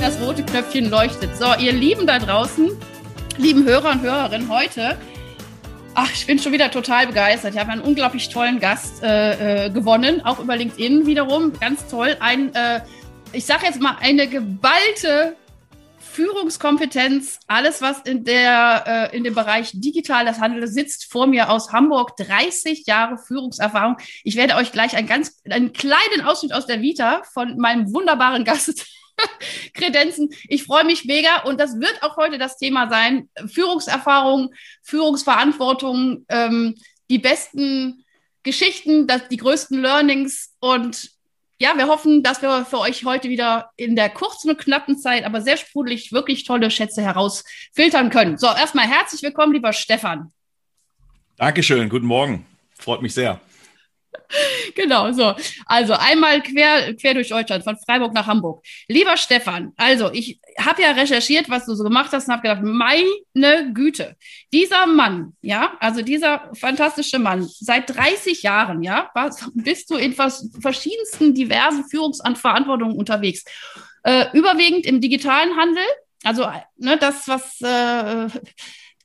Das rote Knöpfchen leuchtet. So, ihr Lieben da draußen, lieben Hörer und Hörerinnen, heute Ach, ich bin schon wieder total begeistert. Ich habe einen unglaublich tollen Gast äh, äh, gewonnen, auch über LinkedIn wiederum. Ganz toll. Ein, äh, ich sage jetzt mal, eine geballte Führungskompetenz, alles, was in, der, äh, in dem Bereich digitales Handeln sitzt, vor mir aus Hamburg, 30 Jahre Führungserfahrung. Ich werde euch gleich einen ganz einen kleinen Ausschnitt aus der Vita von meinem wunderbaren Gast Kredenzen. Ich freue mich mega und das wird auch heute das Thema sein. Führungserfahrung, Führungsverantwortung, ähm, die besten Geschichten, das, die größten Learnings und ja, wir hoffen, dass wir für euch heute wieder in der kurzen und knappen Zeit, aber sehr sprudelig, wirklich tolle Schätze herausfiltern können. So, erstmal herzlich willkommen, lieber Stefan. Dankeschön, guten Morgen. Freut mich sehr. genau, so. Also einmal quer, quer durch Deutschland, von Freiburg nach Hamburg. Lieber Stefan, also ich habe ja recherchiert, was du so gemacht hast und habe gedacht, meine Güte, dieser Mann, ja, also dieser fantastische Mann, seit 30 Jahren, ja, was, bist du in vers verschiedensten diversen Führungsverantwortungen unterwegs. Äh, überwiegend im digitalen Handel, also ne, das, was äh,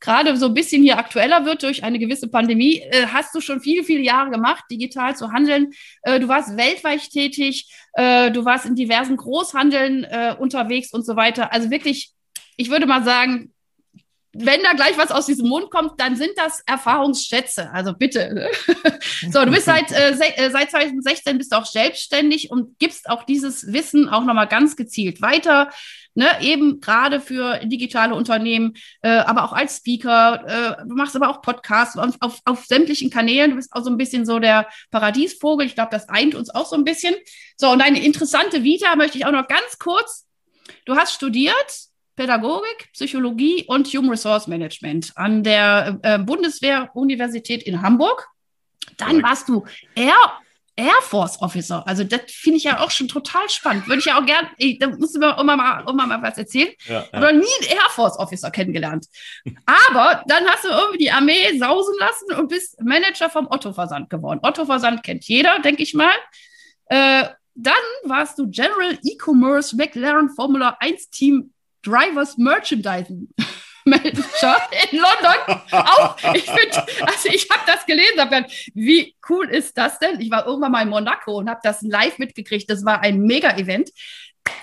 gerade so ein bisschen hier aktueller wird durch eine gewisse Pandemie, äh, hast du schon viele, viele Jahre gemacht, digital zu handeln. Äh, du warst weltweit tätig, äh, du warst in diversen Großhandeln äh, unterwegs und so weiter. Also wirklich, ich würde mal sagen, wenn da gleich was aus diesem Mund kommt, dann sind das Erfahrungsschätze. Also bitte. so, du bist seit, äh, äh seit 2016 bist auch selbstständig und gibst auch dieses Wissen auch nochmal ganz gezielt weiter ne, eben gerade für digitale Unternehmen, äh, aber auch als Speaker, äh, du machst aber auch Podcasts auf, auf, auf sämtlichen Kanälen, du bist auch so ein bisschen so der Paradiesvogel, ich glaube, das eint uns auch so ein bisschen. So, und deine interessante Vita möchte ich auch noch ganz kurz, du hast studiert, Pädagogik, Psychologie und Human Resource Management an der äh, Bundeswehr-Universität in Hamburg. Dann warst du Air Air Force Officer. Also das finde ich ja auch schon total spannend. Würde ich ja auch gerne, da musst du mir immer mal, immer mal was erzählen. Ja, ja. Oder nie einen Air Force Officer kennengelernt. Aber dann hast du irgendwie die Armee sausen lassen und bist Manager vom Otto Versand geworden. Otto Versand kennt jeder, denke ich mal. Äh, dann warst du General E-Commerce McLaren Formula 1 Team Drivers Merchandising. Manager in London. Auch, ich finde, also ich habe das gelesen, habe wie cool ist das denn? Ich war irgendwann mal in Monaco und habe das live mitgekriegt. Das war ein Mega-Event.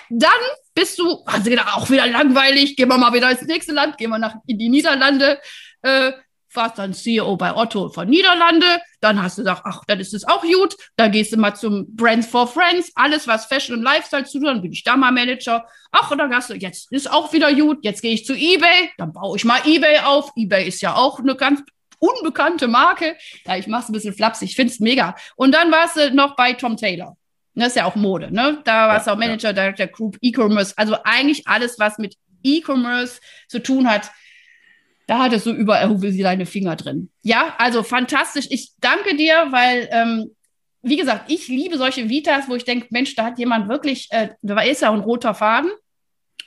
Dann bist du, also gedacht, auch wieder langweilig, gehen wir mal wieder ins nächste Land, gehen wir nach in die Niederlande. Äh, warst dann CEO bei Otto von Niederlande, dann hast du gesagt, ach, dann ist es auch gut, dann gehst du mal zum Brands for Friends, alles was Fashion und Lifestyle zu tun, dann bin ich da mal Manager. Ach, und dann hast du, jetzt ist auch wieder gut, jetzt gehe ich zu eBay, dann baue ich mal eBay auf. eBay ist ja auch eine ganz unbekannte Marke. Ja, ich mache es ein bisschen flapsig, ich finde es mega. Und dann warst du noch bei Tom Taylor. Das ist ja auch Mode, ne? Da warst du auch Manager, ja. Director, Group, E-Commerce. Also eigentlich alles, was mit E-Commerce zu tun hat, da hattest du überall sie deine Finger drin. Ja, also fantastisch. Ich danke dir, weil, ähm, wie gesagt, ich liebe solche Vitas, wo ich denke, Mensch, da hat jemand wirklich, äh, da ist ja ein roter Faden.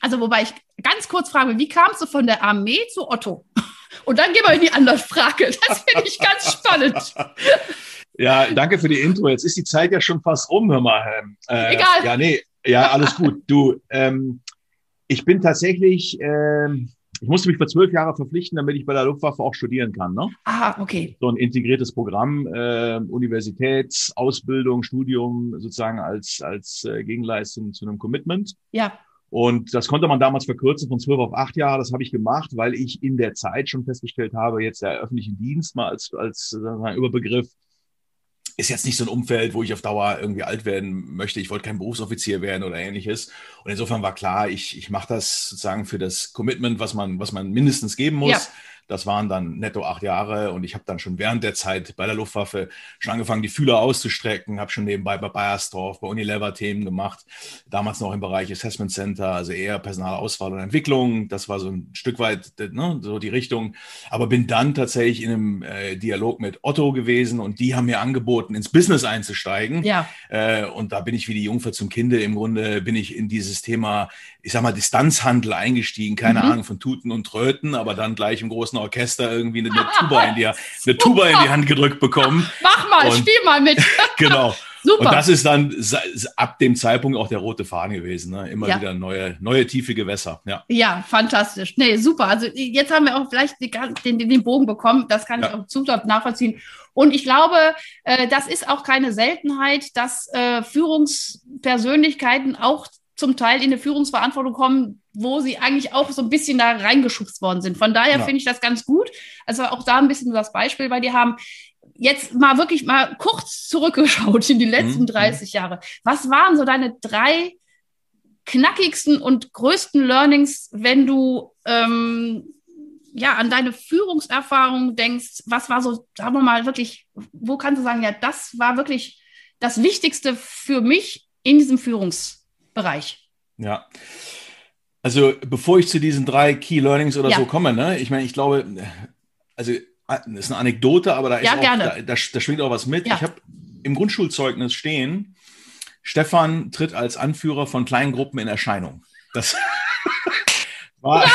Also, wobei ich ganz kurz frage, wie kamst du von der Armee zu Otto? Und dann gehen wir in die andere Frage. Das finde ich ganz spannend. Ja, danke für die Intro. Jetzt ist die Zeit ja schon fast rum, hör mal. Äh, Egal. Ja, nee, ja, alles gut. Du, ähm, ich bin tatsächlich, ähm, ich musste mich für zwölf Jahre verpflichten, damit ich bei der Luftwaffe auch studieren kann. Ne? Ah, okay. So ein integriertes Programm, äh, Universitätsausbildung, Studium sozusagen als, als äh, Gegenleistung zu einem Commitment. Ja. Und das konnte man damals verkürzen von zwölf auf acht Jahre. Das habe ich gemacht, weil ich in der Zeit schon festgestellt habe, jetzt der öffentliche Dienst mal als, als sagen Überbegriff, ist jetzt nicht so ein Umfeld, wo ich auf Dauer irgendwie alt werden möchte. Ich wollte kein Berufsoffizier werden oder ähnliches. Und insofern war klar, ich, ich mache das sozusagen für das Commitment, was man, was man mindestens geben muss. Ja. Das waren dann netto acht Jahre und ich habe dann schon während der Zeit bei der Luftwaffe schon angefangen, die Fühler auszustrecken, habe schon nebenbei bei Bayersdorf, bei Unilever Themen gemacht, damals noch im Bereich Assessment Center, also eher Personalauswahl und Entwicklung. Das war so ein Stück weit ne, so die Richtung. Aber bin dann tatsächlich in einem äh, Dialog mit Otto gewesen und die haben mir angeboten, ins Business einzusteigen. Ja. Äh, und da bin ich wie die Jungfer zum Kinde. Im Grunde bin ich in dieses Thema, ich sag mal, Distanzhandel eingestiegen. Keine mhm. Ahnung von Tuten und Tröten, aber dann gleich im großen Orchester irgendwie eine, eine Tuba in die, eine Tuba in die Hand gedrückt bekommen. Mach mal, und, spiel mal mit. genau. Super. Und das ist dann ab dem Zeitpunkt auch der rote Faden gewesen. Ne? Immer ja. wieder neue, neue tiefe Gewässer. Ja. ja, fantastisch. Nee, super. Also jetzt haben wir auch vielleicht den, den, den Bogen bekommen. Das kann ja. ich auch zutraut nachvollziehen. Und ich glaube, äh, das ist auch keine Seltenheit, dass äh, Führungspersönlichkeiten auch zum Teil in eine Führungsverantwortung kommen, wo sie eigentlich auch so ein bisschen da reingeschubst worden sind. Von daher ja. finde ich das ganz gut. Also auch da ein bisschen das Beispiel bei dir haben. Jetzt mal wirklich mal kurz zurückgeschaut in die letzten mhm. 30 Jahre. Was waren so deine drei knackigsten und größten Learnings, wenn du ähm, ja an deine Führungserfahrung denkst? Was war so, sagen wir mal, wirklich, wo kannst du sagen, ja, das war wirklich das Wichtigste für mich in diesem Führungsbereich? Ja. Also bevor ich zu diesen drei Key Learnings oder ja. so komme, ne, ich meine, ich glaube, also das ist eine Anekdote, aber da, ist ja, auch, da, da, da, schwingt auch was mit. Ja. Ich habe im Grundschulzeugnis stehen, Stefan tritt als Anführer von kleinen Gruppen in Erscheinung. Das war Bravo!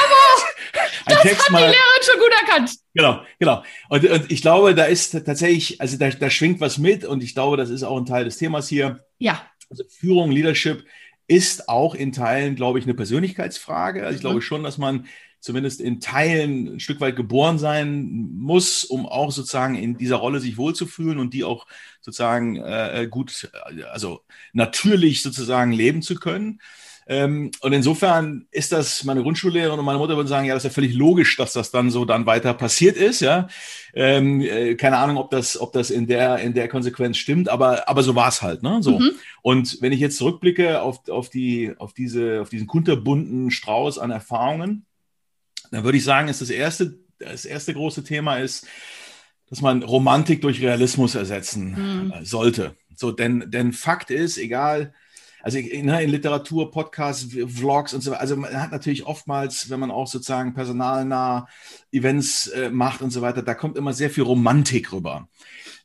ein das Text hat mal, die Lehrerin schon gut erkannt. Genau, genau. Und, und ich glaube, da ist tatsächlich, also da, da schwingt was mit und ich glaube, das ist auch ein Teil des Themas hier. Ja. Also Führung, Leadership ist auch in Teilen, glaube ich, eine Persönlichkeitsfrage. Also ich glaube mhm. schon, dass man zumindest in Teilen ein Stück weit geboren sein muss, um auch sozusagen in dieser Rolle sich wohlzufühlen und die auch sozusagen äh, gut, also natürlich sozusagen leben zu können. Ähm, und insofern ist das, meine Grundschullehrerin und meine Mutter würden sagen, ja, das ist ja völlig logisch, dass das dann so dann weiter passiert ist, ja. Ähm, äh, keine Ahnung, ob das, ob das in der, in der Konsequenz stimmt, aber, aber so war es halt, ne, so. Mhm. Und wenn ich jetzt zurückblicke auf, auf die, auf diese, auf diesen kunterbunten Strauß an Erfahrungen, dann würde ich sagen, ist das erste, das erste große Thema ist, dass man Romantik durch Realismus ersetzen mhm. sollte. So, denn, denn Fakt ist, egal, also ne, in Literatur, Podcasts, Vlogs und so weiter. Also man hat natürlich oftmals, wenn man auch sozusagen personalnah Events äh, macht und so weiter, da kommt immer sehr viel Romantik rüber.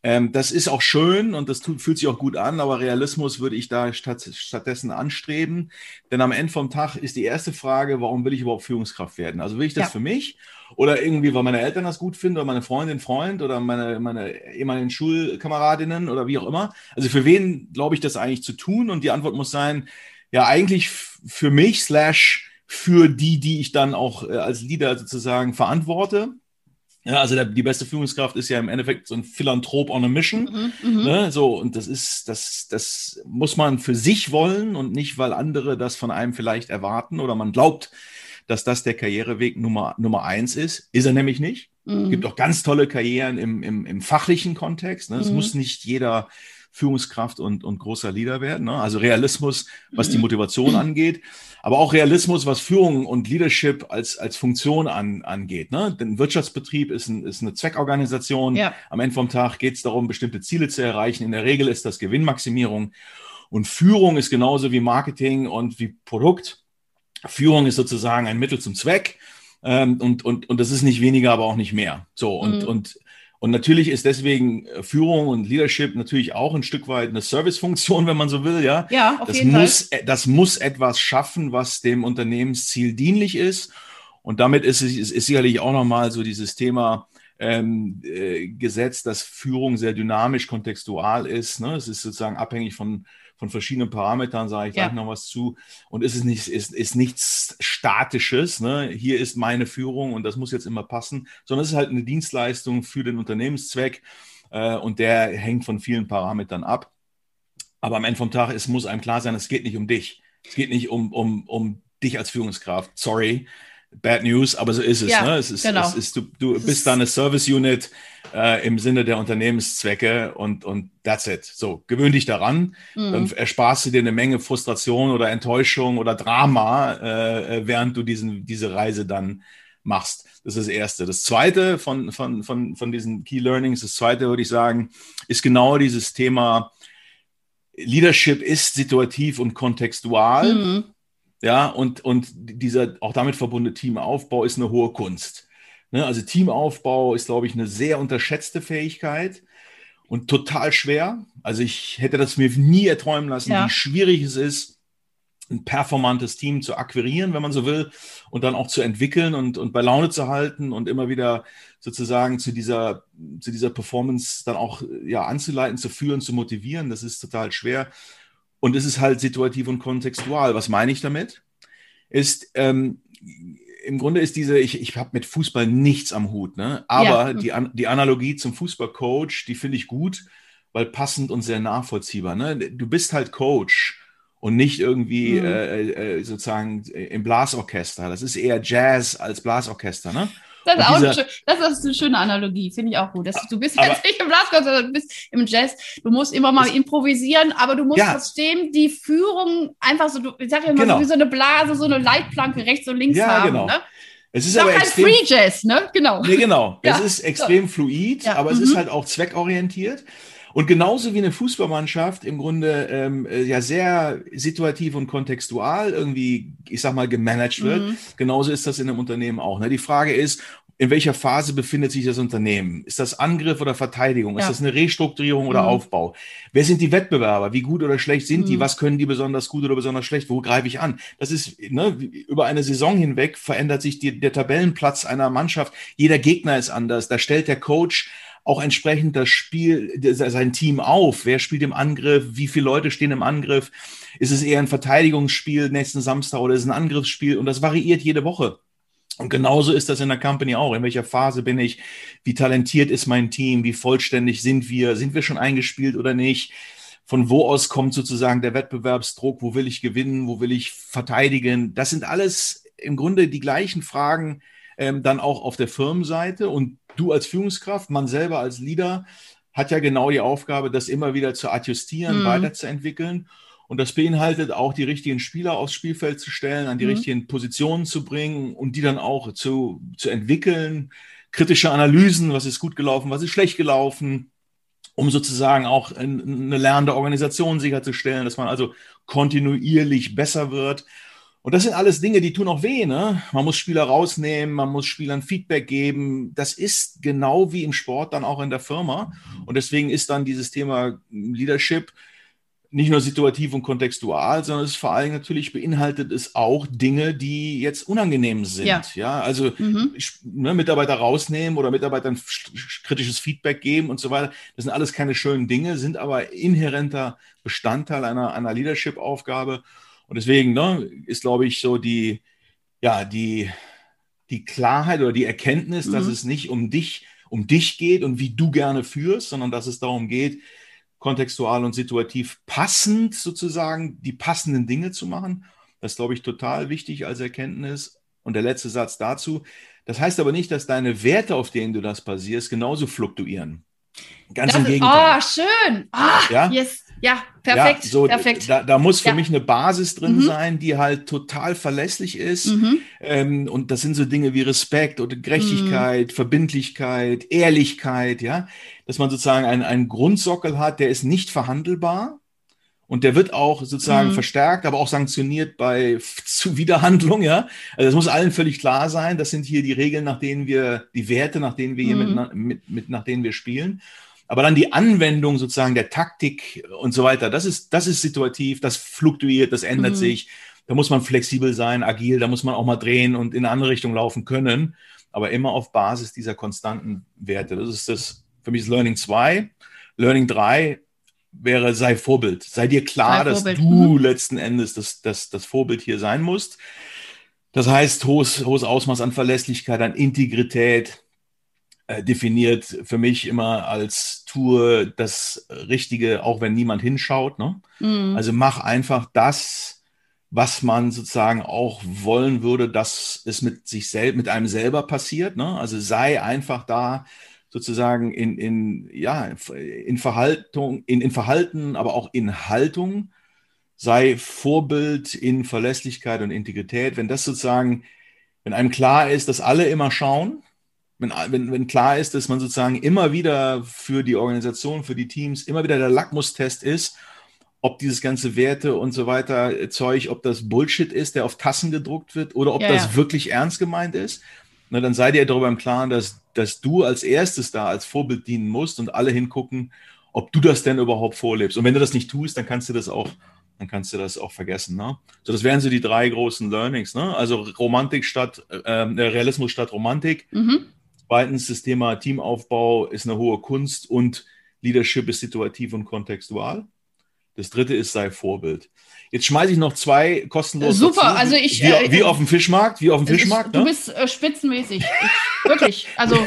Ähm, das ist auch schön und das tut, fühlt sich auch gut an, aber Realismus würde ich da statt, stattdessen anstreben. Denn am Ende vom Tag ist die erste Frage, warum will ich überhaupt Führungskraft werden? Also will ich das ja. für mich oder irgendwie, weil meine Eltern das gut finden oder meine Freundin, Freund oder meine, meine ehemaligen Schulkameradinnen oder wie auch immer. Also für wen glaube ich das eigentlich zu tun? Und die Antwort muss sein, ja, eigentlich für mich slash für die, die ich dann auch äh, als Leader sozusagen verantworte. Ja, also der, die beste Führungskraft ist ja im Endeffekt so ein Philanthrop on a Mission. Mhm, mhm, ne? So, und das ist, das, das muss man für sich wollen und nicht, weil andere das von einem vielleicht erwarten oder man glaubt, dass das der Karriereweg Nummer, Nummer eins ist. Ist er nämlich nicht. Mhm. Es gibt auch ganz tolle Karrieren im, im, im fachlichen Kontext. Ne? Es mhm. muss nicht jeder Führungskraft und, und großer Leader werden. Ne? Also Realismus, was die mhm. Motivation angeht aber auch Realismus, was Führung und Leadership als, als Funktion an, angeht. Ne? Denn Wirtschaftsbetrieb ist, ein, ist eine Zweckorganisation. Ja. Am Ende vom Tag geht es darum, bestimmte Ziele zu erreichen. In der Regel ist das Gewinnmaximierung. Und Führung ist genauso wie Marketing und wie Produkt. Führung ist sozusagen ein Mittel zum Zweck. Ähm, und, und, und das ist nicht weniger, aber auch nicht mehr. So, und, mhm. und und natürlich ist deswegen äh, Führung und Leadership natürlich auch ein Stück weit eine Servicefunktion, wenn man so will, ja. Ja, auf das jeden muss, Fall. Äh, das muss etwas schaffen, was dem Unternehmensziel dienlich ist. Und damit ist es ist sicherlich auch nochmal so dieses Thema ähm, äh, Gesetz, dass Führung sehr dynamisch, kontextual ist. Ne? Es ist sozusagen abhängig von von verschiedenen Parametern, sage ich ja. gleich noch was zu. Und es ist, nicht, ist, ist nichts Statisches. Ne? Hier ist meine Führung und das muss jetzt immer passen, sondern es ist halt eine Dienstleistung für den Unternehmenszweck äh, und der hängt von vielen Parametern ab. Aber am Ende vom Tag, es muss einem klar sein, es geht nicht um dich. Es geht nicht um, um, um dich als Führungskraft. Sorry. Bad News, aber so ist es. Ja, ne? es, ist, genau. es ist, du, du bist da eine Service Unit äh, im Sinne der Unternehmenszwecke und, und that's it. So, gewöhn dich daran, mhm. dann ersparst du dir eine Menge Frustration oder Enttäuschung oder Drama, äh, während du diesen, diese Reise dann machst. Das ist das Erste. Das Zweite von, von, von, von diesen Key Learnings, das Zweite würde ich sagen, ist genau dieses Thema Leadership ist situativ und kontextual. Mhm. Ja, und, und dieser auch damit verbundene Teamaufbau ist eine hohe Kunst. Ne? Also Teamaufbau ist, glaube ich, eine sehr unterschätzte Fähigkeit und total schwer. Also ich hätte das mir nie erträumen lassen, ja. wie schwierig es ist, ein performantes Team zu akquirieren, wenn man so will, und dann auch zu entwickeln und, und bei Laune zu halten und immer wieder sozusagen zu dieser, zu dieser Performance dann auch ja, anzuleiten, zu führen, zu motivieren. Das ist total schwer. Und es ist halt situativ und kontextual. Was meine ich damit? Ist, ähm, im Grunde ist diese, ich, ich habe mit Fußball nichts am Hut, ne? aber ja. die, die Analogie zum Fußballcoach, die finde ich gut, weil passend und sehr nachvollziehbar. Ne? Du bist halt Coach und nicht irgendwie mhm. äh, äh, sozusagen im Blasorchester. Das ist eher Jazz als Blasorchester, ne? Das ist, auch eine, das ist eine schöne Analogie, finde ich auch gut. Das, du bist aber, jetzt nicht im Blasorchester, sondern du bist im Jazz. Du musst immer mal improvisieren, aber du musst ja. trotzdem die Führung einfach so, ich sage ja immer genau. so wie so eine Blase, so eine Leitplanke rechts und links ja, haben. Genau. Ne? Es ist, ist aber kein extrem, Free Jazz, ne? Genau. Nee, genau. Ja. Es ist extrem fluid, aber mhm. es ist mhm. halt auch zweckorientiert. Und genauso wie eine Fußballmannschaft im Grunde ähm, äh, ja sehr situativ und kontextual irgendwie, ich sag mal, gemanagt wird, mhm. genauso ist das in einem Unternehmen auch. Ne? Die Frage ist, in welcher Phase befindet sich das Unternehmen? Ist das Angriff oder Verteidigung? Ist das eine Restrukturierung oder mhm. Aufbau? Wer sind die Wettbewerber? Wie gut oder schlecht sind mhm. die? Was können die besonders gut oder besonders schlecht? Wo greife ich an? Das ist ne, über eine Saison hinweg verändert sich die, der Tabellenplatz einer Mannschaft. Jeder Gegner ist anders. Da stellt der Coach auch entsprechend das Spiel, sein Team auf. Wer spielt im Angriff? Wie viele Leute stehen im Angriff? Ist es eher ein Verteidigungsspiel nächsten Samstag oder ist es ein Angriffsspiel? Und das variiert jede Woche. Und genauso ist das in der Company auch. In welcher Phase bin ich? Wie talentiert ist mein Team? Wie vollständig sind wir? Sind wir schon eingespielt oder nicht? Von wo aus kommt sozusagen der Wettbewerbsdruck? Wo will ich gewinnen? Wo will ich verteidigen? Das sind alles im Grunde die gleichen Fragen, ähm, dann auch auf der Firmenseite. Und du als Führungskraft, man selber als Leader, hat ja genau die Aufgabe, das immer wieder zu adjustieren, mhm. weiterzuentwickeln. Und das beinhaltet auch die richtigen Spieler aufs Spielfeld zu stellen, an die mhm. richtigen Positionen zu bringen und die dann auch zu, zu entwickeln. Kritische Analysen, was ist gut gelaufen, was ist schlecht gelaufen, um sozusagen auch eine lernende Organisation sicherzustellen, dass man also kontinuierlich besser wird. Und das sind alles Dinge, die tun auch weh. Ne? Man muss Spieler rausnehmen, man muss Spielern Feedback geben. Das ist genau wie im Sport dann auch in der Firma. Und deswegen ist dann dieses Thema Leadership nicht nur situativ und kontextual, sondern es vor allem natürlich beinhaltet es auch Dinge, die jetzt unangenehm sind. Ja, ja also mhm. ne, Mitarbeiter rausnehmen oder Mitarbeitern kritisches Feedback geben und so weiter. Das sind alles keine schönen Dinge, sind aber inhärenter Bestandteil einer, einer Leadership-Aufgabe. Und deswegen ne, ist, glaube ich, so die, ja, die, die Klarheit oder die Erkenntnis, mhm. dass es nicht um dich, um dich geht und wie du gerne führst, sondern dass es darum geht, kontextual und situativ passend sozusagen die passenden Dinge zu machen. Das ist, glaube ich, total wichtig als Erkenntnis. Und der letzte Satz dazu. Das heißt aber nicht, dass deine Werte, auf denen du das basierst, genauso fluktuieren. Ganz das im Gegenteil. oh, schön. Ah, ja? Yes. Ja, perfekt. Ja, so, perfekt. Da, da muss für ja. mich eine Basis drin mhm. sein, die halt total verlässlich ist. Mhm. Ähm, und das sind so Dinge wie Respekt oder Gerechtigkeit, mhm. Verbindlichkeit, Ehrlichkeit, ja. Dass man sozusagen einen, einen Grundsockel hat, der ist nicht verhandelbar. Und der wird auch sozusagen mhm. verstärkt, aber auch sanktioniert bei Zuwiderhandlung, ja. Also das muss allen völlig klar sein. Das sind hier die Regeln, nach denen wir, die Werte, nach denen wir hier mhm. mit, mit, mit, nach denen wir spielen. Aber dann die Anwendung sozusagen der Taktik und so weiter, das ist, das ist situativ, das fluktuiert, das ändert mhm. sich. Da muss man flexibel sein, agil, da muss man auch mal drehen und in eine andere Richtung laufen können, aber immer auf Basis dieser konstanten Werte. Das ist das für mich ist Learning 2. Learning 3 wäre, sei Vorbild. Sei dir klar, sei dass Vorbild. du mhm. letzten Endes das, das, das Vorbild hier sein musst. Das heißt, hohes, hohes Ausmaß an Verlässlichkeit, an Integrität, definiert für mich immer als Tour das Richtige, auch wenn niemand hinschaut. Ne? Mhm. Also mach einfach das, was man sozusagen auch wollen würde, dass es mit sich selbst, mit einem selber passiert. Ne? Also sei einfach da sozusagen in, in, ja, in Verhaltung, in, in Verhalten, aber auch in Haltung, sei Vorbild in Verlässlichkeit und Integrität. Wenn das sozusagen wenn einem klar ist, dass alle immer schauen, wenn, wenn, wenn klar ist, dass man sozusagen immer wieder für die Organisation, für die Teams, immer wieder der Lackmustest ist, ob dieses ganze Werte und so weiter äh, Zeug, ob das Bullshit ist, der auf Tassen gedruckt wird oder ob ja, das ja. wirklich ernst gemeint ist. Na, dann seid ihr darüber im Klaren, dass, dass du als erstes da als Vorbild dienen musst und alle hingucken, ob du das denn überhaupt vorlebst. Und wenn du das nicht tust, dann kannst du das auch, dann kannst du das auch vergessen. Ne? So, das wären so die drei großen Learnings. Ne? Also Romantik statt äh, äh Realismus statt Romantik. Mhm. Zweitens, das Thema Teamaufbau ist eine hohe Kunst und Leadership ist situativ und kontextual. Das dritte ist, sei Vorbild. Jetzt schmeiße ich noch zwei kostenlos. Super, dazu. also ich. Wie, äh, wie, auf dem Fischmarkt, wie auf dem Fischmarkt. Ist, ne? Du bist äh, spitzenmäßig. Ich, wirklich. Also.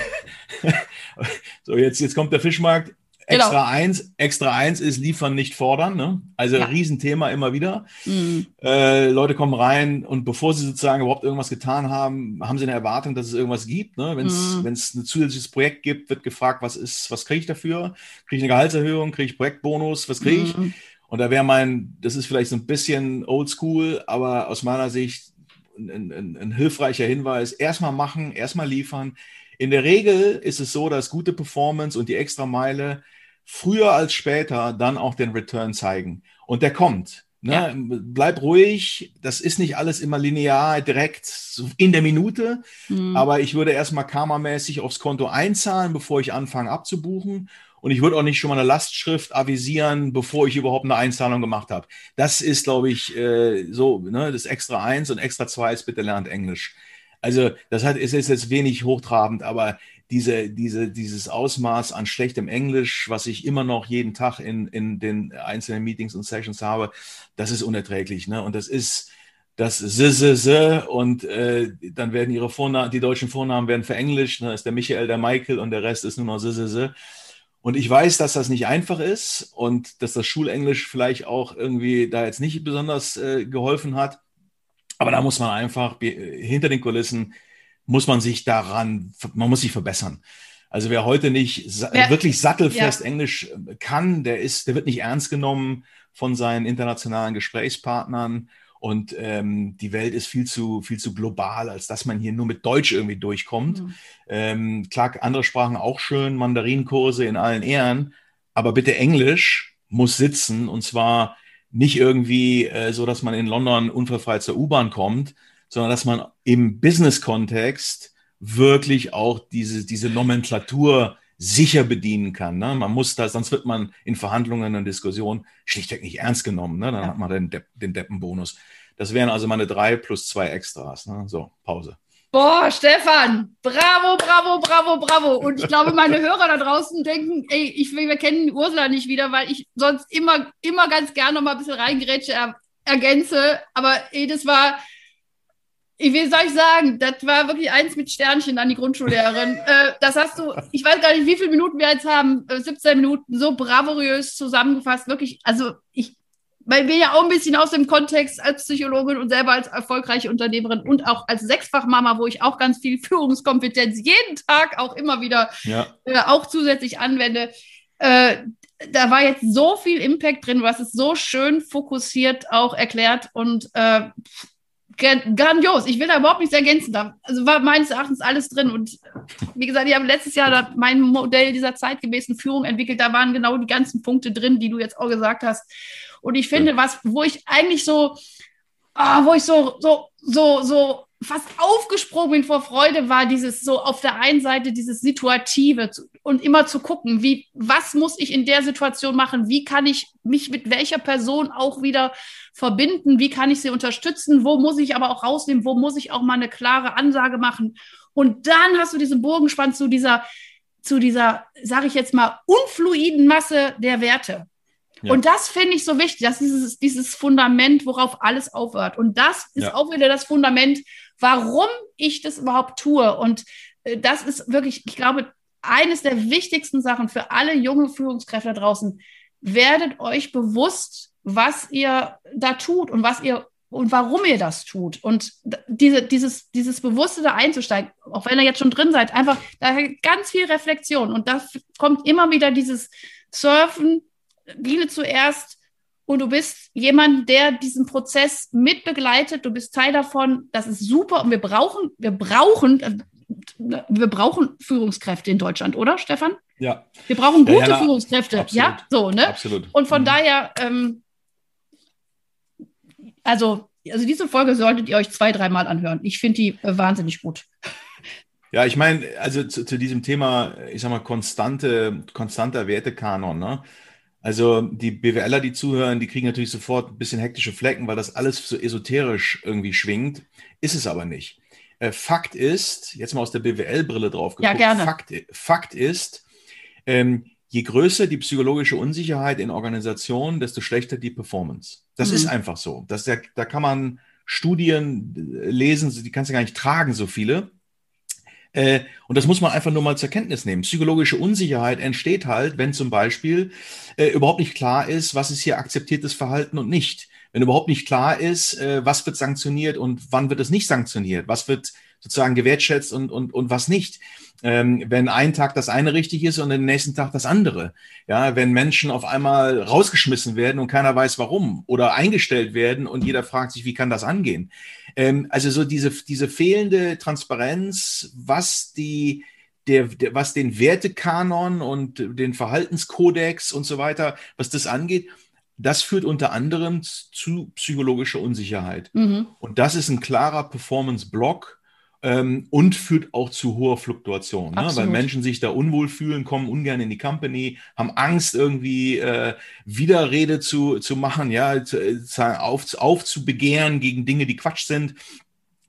so, jetzt, jetzt kommt der Fischmarkt. Genau. Extra eins, extra eins ist liefern, nicht fordern. Ne? Also ja. Riesenthema immer wieder. Mhm. Äh, Leute kommen rein und bevor sie sozusagen überhaupt irgendwas getan haben, haben sie eine Erwartung, dass es irgendwas gibt. Ne? Wenn es mhm. ein zusätzliches Projekt gibt, wird gefragt, was ist, was kriege ich dafür? Kriege ich eine Gehaltserhöhung? Kriege ich Projektbonus? Was kriege ich? Mhm. Und da wäre mein, das ist vielleicht so ein bisschen oldschool, aber aus meiner Sicht ein, ein, ein hilfreicher Hinweis. Erstmal machen, erstmal liefern. In der Regel ist es so, dass gute Performance und die extra Meile früher als später dann auch den Return zeigen. Und der kommt. Ne? Ja. Bleib ruhig. Das ist nicht alles immer linear, direkt in der Minute. Mhm. Aber ich würde erstmal karmamäßig aufs Konto einzahlen, bevor ich anfange abzubuchen. Und ich würde auch nicht schon mal eine Lastschrift avisieren, bevor ich überhaupt eine Einzahlung gemacht habe. Das ist, glaube ich, äh, so, ne, das extra eins und extra zwei ist bitte lernt Englisch. Also, das hat, ist jetzt wenig hochtrabend, aber diese, diese, dieses Ausmaß an schlechtem Englisch, was ich immer noch jeden Tag in, in den einzelnen Meetings und Sessions habe, das ist unerträglich. Ne? Und das ist das S, S, S und äh, dann werden ihre Vornamen, die deutschen Vornamen werden verenglischt. Ne? ist der Michael, der Michael und der Rest ist nur noch S, S, S. Und ich weiß, dass das nicht einfach ist und dass das Schulenglisch vielleicht auch irgendwie da jetzt nicht besonders äh, geholfen hat. Aber da muss man einfach hinter den Kulissen muss man sich daran, man muss sich verbessern. Also wer heute nicht ja. wirklich sattelfest ja. Englisch äh, kann, der ist, der wird nicht ernst genommen von seinen internationalen Gesprächspartnern. Und ähm, die Welt ist viel zu, viel zu global, als dass man hier nur mit Deutsch irgendwie durchkommt. Mhm. Ähm, klar, andere Sprachen auch schön, Mandarinkurse in allen Ehren, aber bitte Englisch muss sitzen und zwar nicht irgendwie äh, so, dass man in London unfallfrei zur U-Bahn kommt, sondern dass man im Business-Kontext wirklich auch diese, diese Nomenklatur sicher bedienen kann. Ne? Man muss das, sonst wird man in Verhandlungen und Diskussionen schlichtweg nicht ernst genommen. Ne? Dann ja. hat man den, Depp, den Deppenbonus. Das wären also meine drei plus zwei Extras. Ne? So, Pause. Boah, Stefan, bravo, bravo, bravo, bravo. Und ich glaube, meine Hörer da draußen denken, ey, ich, wir kennen Ursula nicht wieder, weil ich sonst immer, immer ganz gerne noch mal ein bisschen reingerätsche, er, ergänze. Aber ey, das war, wie soll ich sagen, das war wirklich eins mit Sternchen an die Grundschullehrerin. äh, das hast du, ich weiß gar nicht, wie viele Minuten wir jetzt haben, 17 äh, Minuten, so bravourös zusammengefasst. Wirklich, also ich, weil wir ja auch ein bisschen aus dem Kontext als Psychologin und selber als erfolgreiche Unternehmerin und auch als Sechsfachmama, wo ich auch ganz viel Führungskompetenz jeden Tag auch immer wieder ja. äh, auch zusätzlich anwende. Äh, da war jetzt so viel Impact drin, hast es so schön fokussiert auch erklärt und äh, grandios. Ich will da überhaupt nichts ergänzen. Da also war meines Erachtens alles drin. Und wie gesagt, ich habe letztes Jahr mein Modell dieser zeitgemäßen Führung entwickelt. Da waren genau die ganzen Punkte drin, die du jetzt auch gesagt hast. Und ich finde, was, wo ich eigentlich so, ah, wo ich so, so, so, so fast aufgesprungen bin vor Freude, war dieses so auf der einen Seite dieses Situative und immer zu gucken, wie, was muss ich in der Situation machen? Wie kann ich mich mit welcher Person auch wieder verbinden? Wie kann ich sie unterstützen? Wo muss ich aber auch rausnehmen? Wo muss ich auch mal eine klare Ansage machen? Und dann hast du diesen Bogen zu dieser, zu dieser, sage ich jetzt mal, unfluiden Masse der Werte. Ja. Und das finde ich so wichtig, dass dieses, dieses Fundament, worauf alles aufhört. Und das ist ja. auch wieder das Fundament, warum ich das überhaupt tue. Und äh, das ist wirklich, ich glaube, eines der wichtigsten Sachen für alle junge Führungskräfte draußen. Werdet euch bewusst, was ihr da tut und was ihr und warum ihr das tut. Und diese, dieses, dieses Bewusste da einzusteigen, auch wenn ihr jetzt schon drin seid, einfach da ganz viel Reflexion. Und da kommt immer wieder dieses Surfen, Biene zuerst und du bist jemand, der diesen Prozess mitbegleitet. Du bist Teil davon. Das ist super und wir brauchen, wir brauchen, wir brauchen Führungskräfte in Deutschland, oder, Stefan? Ja. Wir brauchen gute Ja, ja, Führungskräfte. absolut. Ja, so, ne? Absolut. Und von Mhm. daher, ähm, also, also diese Folge solltet ihr euch zwei, dreimal anhören. Ich finde die äh, wahnsinnig gut. Ja, ich meine, also zu, zu diesem Thema, ich sag mal, konstante, konstanter Wertekanon, ne? Also die BWLer, die zuhören, die kriegen natürlich sofort ein bisschen hektische Flecken, weil das alles so esoterisch irgendwie schwingt. Ist es aber nicht. Äh, Fakt ist, jetzt mal aus der BWL-Brille drauf Ja, geguckt, gerne. Fakt, Fakt ist, ähm, je größer die psychologische Unsicherheit in Organisationen, desto schlechter die Performance. Das Mhm. ist einfach so. Das, da, da kann man Studien lesen, die kannst du gar nicht tragen, so viele. Äh, und das muss man einfach nur mal zur Kenntnis nehmen. Psychologische Unsicherheit entsteht halt, wenn zum Beispiel äh, überhaupt nicht klar ist, was ist hier akzeptiertes Verhalten und nicht. Wenn überhaupt nicht klar ist, äh, was wird sanktioniert und wann wird es nicht sanktioniert, was wird sozusagen gewertschätzt und, und, und was nicht. Ähm, wenn ein Tag das eine richtig ist und den nächsten Tag das andere. Ja, wenn Menschen auf einmal rausgeschmissen werden und keiner weiß warum oder eingestellt werden und jeder fragt sich, wie kann das angehen? Ähm, also so diese, diese fehlende Transparenz, was die, der, der, was den Wertekanon und den Verhaltenskodex und so weiter, was das angeht, das führt unter anderem zu psychologischer Unsicherheit. Mhm. Und das ist ein klarer Performance-Block ähm, und führt auch zu hoher Fluktuation, ne? weil. Menschen sich da unwohl fühlen, kommen ungern in die Company, haben Angst irgendwie äh, Widerrede zu, zu machen, ja, zu, äh, sagen, auf, aufzubegehren gegen Dinge, die Quatsch sind,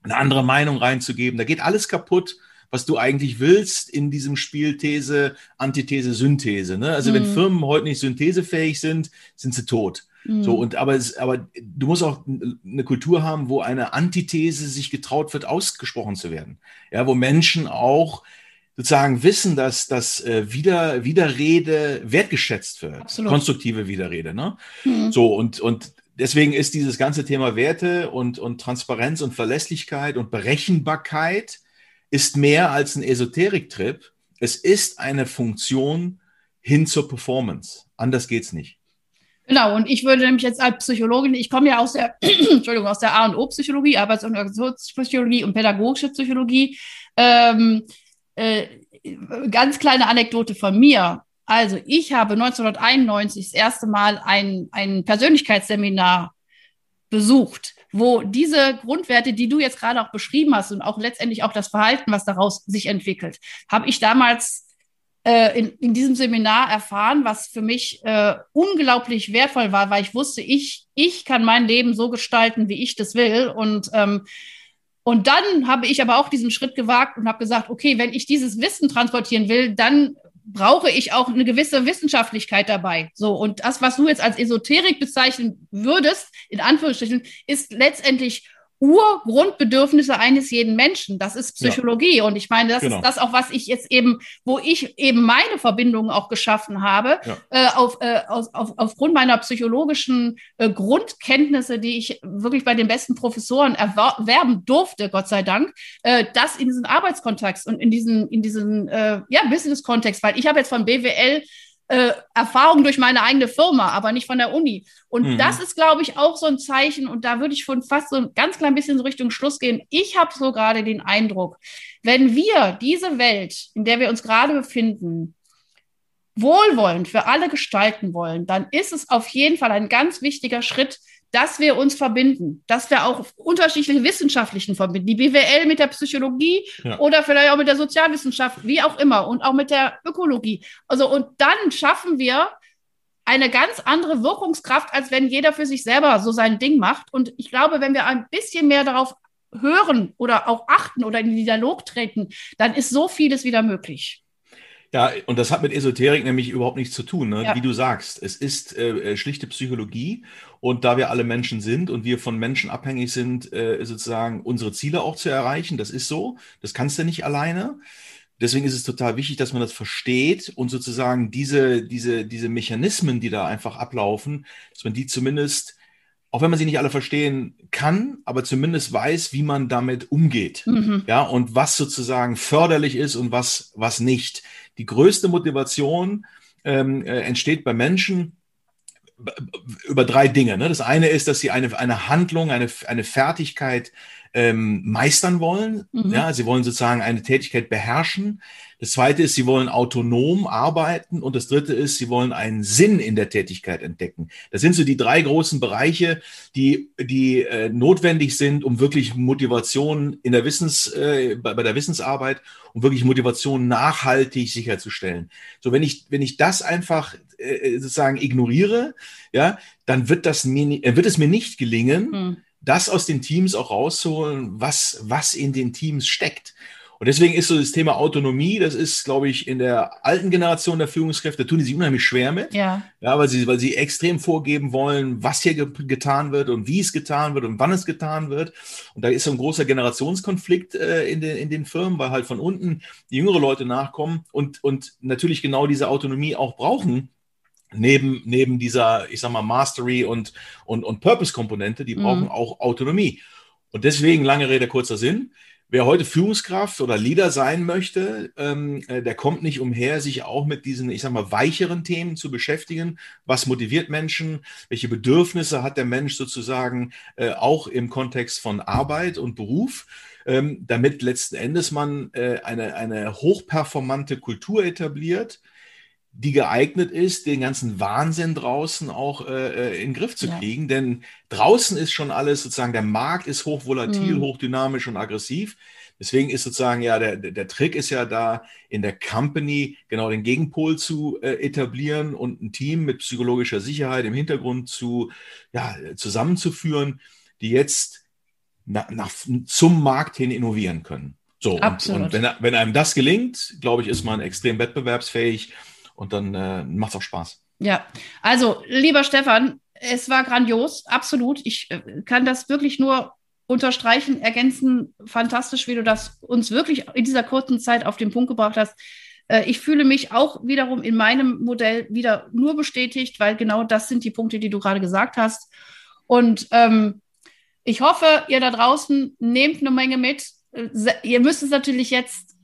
eine andere Meinung reinzugeben. Da geht alles kaputt, was du eigentlich willst in diesem Spiel These, Antithese, Synthese. Ne? Also wenn Mhm. Firmen heute nicht synthesefähig sind, sind sie tot. Mhm. So, und aber, es, aber du musst auch eine Kultur haben, wo eine Antithese sich getraut wird, ausgesprochen zu werden. Ja, wo Menschen auch sozusagen wissen, dass das äh, Wider, Widerrede wertgeschätzt wird. Absolut. Konstruktive Widerrede. Ne? Mhm. So, und, und deswegen ist dieses ganze Thema Werte und, und Transparenz und Verlässlichkeit und Berechenbarkeit ist mehr als ein Esoterik-Trip. Es ist eine Funktion hin zur Performance. Anders geht's nicht. Genau, und ich würde nämlich jetzt als Psychologin, ich komme ja aus der, Entschuldigung, aus der A- und O-Psychologie, Arbeits- und Organisationspsychologie und pädagogische Psychologie. Ähm, äh, ganz kleine Anekdote von mir. Also ich habe 1991 das erste Mal ein, ein Persönlichkeitsseminar besucht, wo diese Grundwerte, die du jetzt gerade auch beschrieben hast und auch letztendlich auch das Verhalten, was daraus sich entwickelt, habe ich damals äh, in, in diesem Seminar erfahren, was für mich äh, unglaublich wertvoll war, weil ich wusste, ich, ich kann mein Leben so gestalten, wie ich das will. Und, ähm, und dann habe ich aber auch diesen Schritt gewagt und habe gesagt, okay, wenn ich dieses Wissen transportieren will, dann brauche ich auch eine gewisse Wissenschaftlichkeit dabei. So, und das, was du jetzt als Esoterik bezeichnen würdest, in Anführungsstrichen, ist letztendlich Urgrundbedürfnisse eines jeden Menschen. Das ist Psychologie. Ja. Und ich meine, das Genau. ist das auch, was ich jetzt eben, wo ich eben meine Verbindungen auch geschaffen habe, Ja. äh, auf, äh, aus, auf, aufgrund meiner psychologischen äh, Grundkenntnisse, die ich wirklich bei den besten Professoren erwerben durfte, Gott sei Dank, äh, das in diesen Arbeitskontext und in diesen, in diesen äh, ja, Business-Kontext, weil ich habe jetzt von BWL äh, Erfahrung durch meine eigene Firma, aber nicht von der Uni. Und Mhm. das ist, glaube ich, auch so ein Zeichen. Und da würde ich schon fast so ein ganz klein bisschen so Richtung Schluss gehen. Ich habe so gerade den Eindruck, wenn wir diese Welt, in der wir uns gerade befinden, wohlwollend für alle gestalten wollen, dann ist es auf jeden Fall ein ganz wichtiger Schritt, dass wir uns verbinden, dass wir auch unterschiedliche Wissenschaftlichen verbinden, die BWL mit der Psychologie Ja. oder vielleicht auch mit der Sozialwissenschaft, wie auch immer, und auch mit der Ökologie. Also, und dann schaffen wir eine ganz andere Wirkungskraft, als wenn jeder für sich selber so sein Ding macht. Und ich glaube, wenn wir ein bisschen mehr darauf hören oder auch achten oder in den Dialog treten, dann ist so vieles wieder möglich. Ja, und das hat mit Esoterik nämlich überhaupt nichts zu tun, ne? Ja. wie du sagst. Es ist äh, schlichte Psychologie und da wir alle Menschen sind und wir von Menschen abhängig sind, äh, sozusagen unsere Ziele auch zu erreichen, das ist so, das kannst du nicht alleine. Deswegen ist es total wichtig, dass man das versteht und sozusagen diese, diese, diese Mechanismen, die da einfach ablaufen, dass man die zumindest, auch wenn man sie nicht alle verstehen kann, aber zumindest weiß, wie man damit umgeht. Mhm. Ja, und was sozusagen förderlich ist und was, was nicht. Die größte Motivation ähm, äh, entsteht bei Menschen, über drei Dinge. Ne? Das eine ist, dass sie eine, eine Handlung, eine, eine Fertigkeit ähm, meistern wollen. Mhm. Ja, sie wollen sozusagen eine Tätigkeit beherrschen. Das zweite ist, sie wollen autonom arbeiten. Und das dritte ist, sie wollen einen Sinn in der Tätigkeit entdecken. Das sind so die drei großen Bereiche, die, die äh, notwendig sind, um wirklich Motivation in der Wissens, äh, bei, bei der Wissensarbeit, um wirklich Motivation nachhaltig sicherzustellen. So, wenn ich, wenn ich das einfach äh, sozusagen ignoriere, ja, dann wird das mir, äh, wird es mir nicht gelingen, mhm das aus den Teams auch rauszuholen, was, was in den Teams steckt. Und deswegen ist so das Thema Autonomie, das ist, glaube ich, in der alten Generation der Führungskräfte, da tun die sich unheimlich schwer mit. Ja. Ja, weil sie, weil sie extrem vorgeben wollen, was hier ge getan wird und wie es getan wird und wann es getan wird. Und da ist so ein großer Generationskonflikt äh, in, den, in den Firmen, weil halt von unten die jüngere Leute nachkommen und, und natürlich genau diese Autonomie auch brauchen, neben, neben dieser, ich sag mal, Mastery und, und, und Purpose-Komponente, die brauchen mhm. auch Autonomie. Und deswegen, lange Rede, kurzer Sinn. Wer heute Führungskraft oder Leader sein möchte, ähm, äh, der kommt nicht umher, sich auch mit diesen, ich sag mal, weicheren Themen zu beschäftigen. Was motiviert Menschen? Welche Bedürfnisse hat der Mensch sozusagen äh, auch im Kontext von Arbeit und Beruf? Ähm, damit letzten Endes man äh, eine, eine hochperformante Kultur etabliert, die geeignet ist, den ganzen Wahnsinn draußen auch äh, äh, in den Griff zu kriegen. Ja. Denn draußen ist schon alles sozusagen, der Markt ist hochvolatil, mhm. hochdynamisch und aggressiv. Deswegen ist sozusagen ja der, der Trick ist ja da in der Company genau den Gegenpol zu äh, etablieren und ein Team mit psychologischer Sicherheit im Hintergrund zu ja, zusammenzuführen, die jetzt nach, nach, zum Markt hin innovieren können. So, Absolut. und, und wenn, wenn einem das gelingt, glaube ich, ist man extrem wettbewerbsfähig und dann äh, macht es auch Spaß. Ja, also lieber Stefan, es war grandios, absolut. Ich äh, kann das wirklich nur unterstreichen, ergänzen. Fantastisch, wie du das uns wirklich in dieser kurzen Zeit auf den Punkt gebracht hast. Äh, ich fühle mich auch wiederum in meinem Modell wieder nur bestätigt, weil genau das sind die Punkte, die du gerade gesagt hast. Und ähm, ich hoffe, ihr da draußen nehmt eine Menge mit. Äh, ihr müsst es natürlich jetzt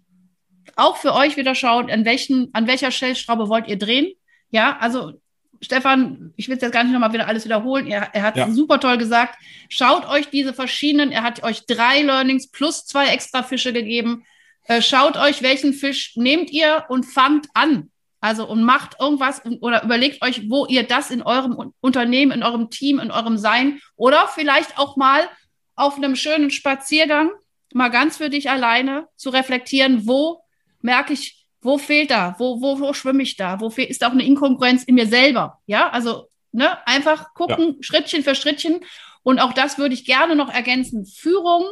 auch für euch wieder schauen, an, welchen, an welcher Stellschraube wollt ihr drehen. Ja, also Stefan, ich will jetzt gar nicht nochmal wieder alles wiederholen. Er, er hat ja. super toll gesagt. Schaut euch diese verschiedenen, er hat euch drei Learnings plus zwei extra Fische gegeben. Äh, schaut euch, welchen Fisch nehmt ihr und fangt an. Also und macht irgendwas oder überlegt euch, wo ihr das in eurem Unternehmen, in eurem Team, in eurem Sein oder vielleicht auch mal auf einem schönen Spaziergang mal ganz für dich alleine zu reflektieren, wo merke ich, wo fehlt da? Wo, wo, wo schwimme ich da? Wo ist auch eine Inkongruenz in mir selber? Ja, also ne, einfach gucken, ja. Schrittchen für Schrittchen. Und auch das würde ich gerne noch ergänzen. Führung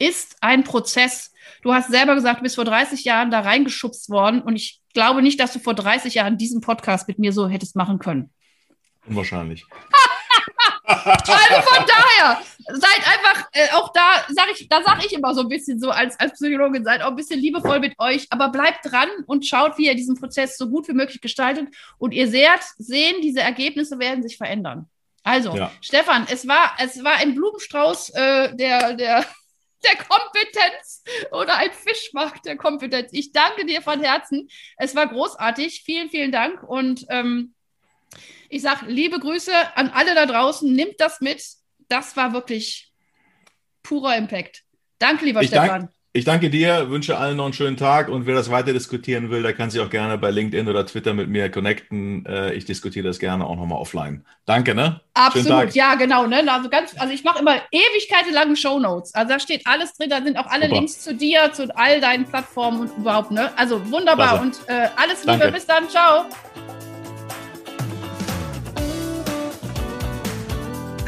ist ein Prozess. Du hast selber gesagt, du bist vor 30 Jahren da reingeschubst worden. Und ich glaube nicht, dass du vor 30 Jahren diesen Podcast mit mir so hättest machen können. Unwahrscheinlich. also von daher, seid einfach, äh, auch da sage ich, da sage ich immer so ein bisschen so als, als Psychologin, seid auch ein bisschen liebevoll mit euch, aber bleibt dran und schaut, wie ihr diesen Prozess so gut wie möglich gestaltet. Und ihr seht, sehen, diese Ergebnisse werden sich verändern. Also, ja. Stefan, es war, es war ein Blumenstrauß äh, der, der, der Kompetenz oder ein Fischmarkt der Kompetenz. Ich danke dir von Herzen. Es war großartig. Vielen, vielen Dank. Und ähm, ich sage liebe Grüße an alle da draußen. Nimmt das mit. Das war wirklich purer Impact. Danke, lieber ich Stefan. Dank, ich danke dir, wünsche allen noch einen schönen Tag und wer das weiter diskutieren will, der kann sich auch gerne bei LinkedIn oder Twitter mit mir connecten. Äh, ich diskutiere das gerne auch nochmal offline. Danke, ne? Absolut, ja, genau. Ne? Also, ganz, also ich mache immer ewigkeitenlange Shownotes. Also da steht alles drin, da sind auch alle Super. Links zu dir, zu all deinen Plattformen und überhaupt. Ne? Also wunderbar Klasse. und äh, alles Liebe, danke. bis dann, ciao.